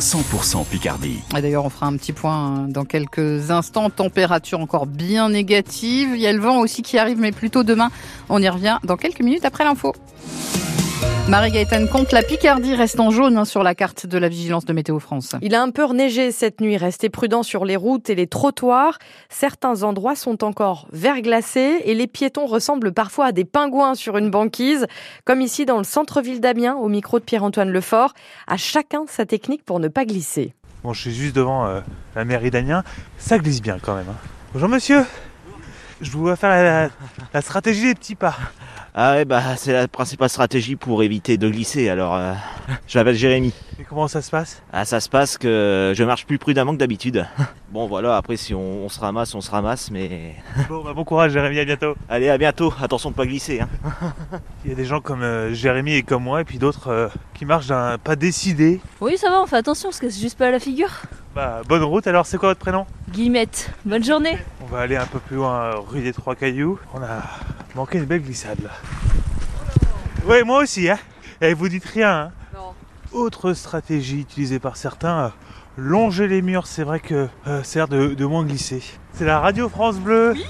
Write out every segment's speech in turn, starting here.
100% Picardie. D'ailleurs, on fera un petit point hein, dans quelques instants. Température encore bien négative. Il y a le vent aussi qui arrive, mais plutôt demain. On y revient dans quelques minutes après l'info. Marie-Gaëtane Comte, la Picardie reste en jaune hein, sur la carte de la vigilance de Météo France. Il a un peu neigé cette nuit. Restez prudents sur les routes et les trottoirs. Certains endroits sont encore verglacés et les piétons ressemblent parfois à des pingouins sur une banquise, comme ici dans le centre-ville d'Amiens, au micro de Pierre-Antoine Lefort. À chacun sa technique pour ne pas glisser. Bon, je suis juste devant euh, la mairie d'Amiens. Ça glisse bien quand même. hein. Bonjour monsieur. Je vous vois faire la, la stratégie des petits pas. Ah ouais, bah c'est la principale stratégie pour éviter de glisser. Alors, euh, je m'appelle Jérémy. Et comment ça se passe? Ah, ça se passe que je marche plus prudemment que d'habitude. Bon, voilà, après, si on, on se ramasse, on se ramasse, mais... Bon, bah, bon courage Jérémy, à bientôt. Allez, à bientôt. Attention de pas glisser. Hein. Il y a des gens comme euh, Jérémy et comme moi, et puis d'autres euh, qui marchent d'un pas décidé. Oui, ça va, on fait attention parce que c'est juste pas à la figure. Bah, bonne route, alors c'est quoi votre prénom? Guillemette, bonne journée. On va aller un peu plus loin, rue des Trois Cailloux. On a manqué une belle glissade là. Ouais, moi aussi, hein. Et vous dites rien, hein. Autre stratégie utilisée par certains, euh, longer les murs, c'est vrai que euh, ça a l'air de, de moins glisser. C'est la radio France Bleu. Oui.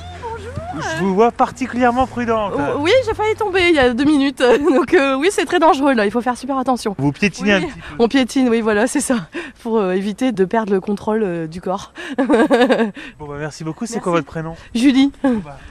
Je vous vois particulièrement prudente. Oh, oui, j'ai failli tomber il y a deux minutes. Donc euh, oui, c'est très dangereux là, il faut faire super attention. Vous piétinez Oui. un petit peu. On piétine, oui, voilà, c'est ça, pour euh, éviter de perdre le contrôle euh, du corps. Bon, bah, merci beaucoup. C'est quoi votre prénom? Julie,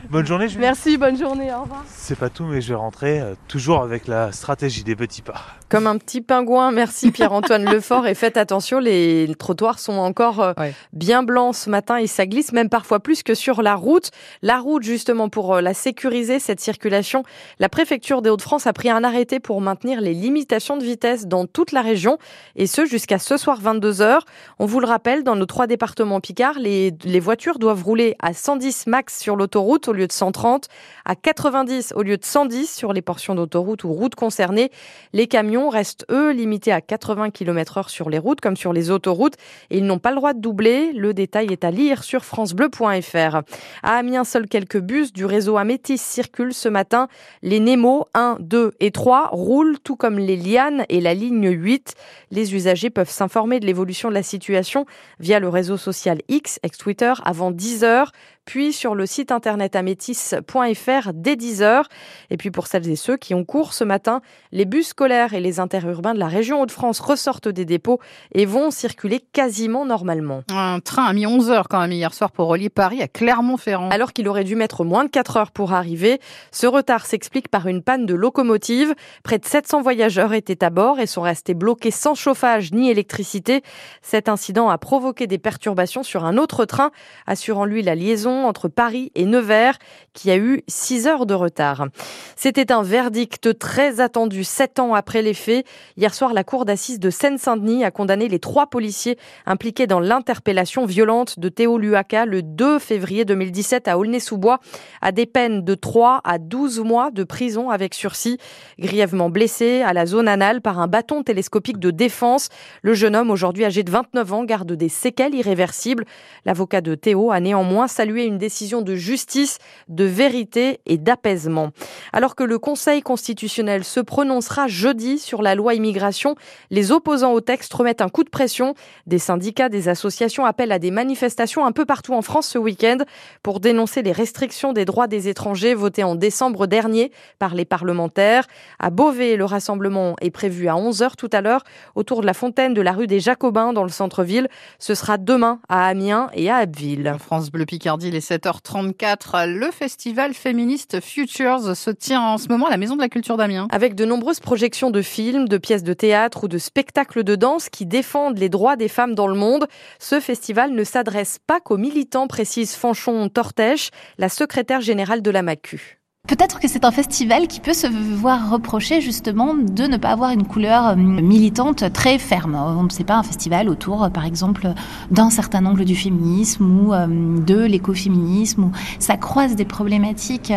Bonne journée, Julie. merci, bonne journée, au revoir. C'est pas tout, mais je vais rentrer euh, toujours avec la stratégie des petits pas. Comme un petit pingouin, merci Pierre-Antoine Lefort. Et faites attention, les trottoirs sont encore euh, Ouais. bien blancs ce matin et ça glisse même parfois plus que sur la route. La route, justement, pour euh, la sécuriser, cette circulation, la préfecture des Hauts-de-France a pris un arrêté pour maintenir les limitations de vitesse dans toute la région et ce jusqu'à ce soir 22h. On vous le rappelle, dans nos trois départements Picard, les, les voitures doivent rouler à 110 max sur l'autoroute au lieu de 130, à 90 au lieu de 110 sur les portions d'autoroute ou routes concernées. Les camions restent, eux, limités à 80 km heure sur les routes comme sur les autoroutes et ils n'ont pas le droit de doubler. Le détail est à lire sur francebleu.fr. À Amiens, seuls quelques bus du réseau Amétis circulent ce matin. Les Nemo 1, 2 et 3 roulent tout comme les Lianes et la ligne 8. Les usagers peuvent s'informer de l'évolution de la situation via le réseau social X, ex-Twitter, avant 10 heures puis sur le site internet amétis.fr dès 10h. Et puis pour celles et ceux qui ont cours ce matin, les bus scolaires et les interurbains de la région Hauts-de-France ressortent des dépôts et vont circuler quasiment normalement. Un train a mis 11 heures quand même hier soir pour relier Paris à Clermont-Ferrand. Alors qu'il aurait dû mettre moins de 4 heures pour arriver, ce retard s'explique par une panne de locomotive. Près de 700 voyageurs étaient à bord et sont restés bloqués sans chauffage ni électricité. Cet incident a provoqué des perturbations sur un autre train, assurant lui la liaison entre Paris et Nevers, qui a eu 6 heures de retard. C'était un verdict très attendu, sept ans après les faits. Hier soir, la cour d'assises de Seine-Saint-Denis a condamné les trois policiers impliqués dans l'interpellation violente de Théo Luaka le 2 février 2017 à Aulnay-sous-Bois à des peines de 3 à 12 mois de prison avec sursis. Grièvement blessé à la zone anale par un bâton télescopique de défense, le jeune homme, aujourd'hui âgé de 29 ans, garde des séquelles irréversibles. L'avocat de Théo a néanmoins salué une décision de justice, de vérité et d'apaisement. Alors que le Conseil constitutionnel se prononcera jeudi sur la loi immigration, les opposants au texte remettent un coup de pression. Des syndicats, des associations appellent à des manifestations un peu partout en France ce week-end pour dénoncer les restrictions des droits des étrangers votées en décembre dernier par les parlementaires. À Beauvais, le rassemblement est prévu à 11h tout à l'heure autour de la fontaine de la rue des Jacobins dans le centre-ville. Ce sera demain à Amiens et à Abbeville. France Bleu Picardie, il est 7h34. Le festival féministe Futures se tient en ce moment à la Maison de la Culture d'Amiens. Avec de nombreuses projections de films, de pièces de théâtre ou de spectacles de danse qui défendent les droits des femmes dans le monde, ce festival ne s'adresse pas qu'aux militants, précise Fanchon Tortèche, la secrétaire générale de la MACU. Peut-être que c'est un festival qui peut se voir reprocher justement de ne pas avoir une couleur euh, militante très ferme. On ne sait pas un festival autour, euh, par exemple, d'un certain angle du féminisme ou euh, de l'écoféminisme. Ça croise des problématiques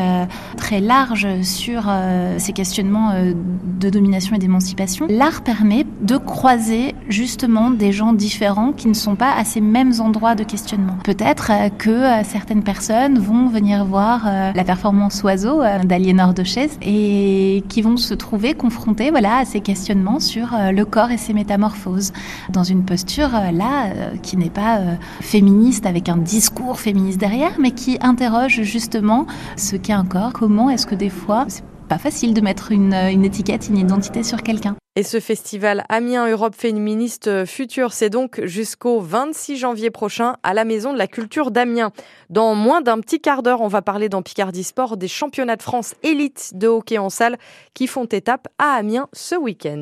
très larges sur ces questionnements de domination et d'émancipation. L'art permet de croiser justement des gens différents qui ne sont pas à ces mêmes endroits de questionnement. Peut-être euh, que euh, certaines personnes vont venir voir euh, la performance oiseau d'Aliénor de et qui vont se trouver confrontés voilà, à ces questionnements sur le corps et ses métamorphoses dans une posture là qui n'est pas féministe avec un discours féministe derrière, mais qui interroge justement ce qu'est un corps, comment est-ce que des fois facile de mettre une, une étiquette, une identité sur quelqu'un. Et ce festival Amiens Europe Féministe Future, c'est donc jusqu'au 26 janvier prochain à la Maison de la Culture d'Amiens. Dans moins d'un petit quart d'heure, on va parler dans Picardie Sport des championnats de France élite de hockey en salle qui font étape à Amiens ce week-end.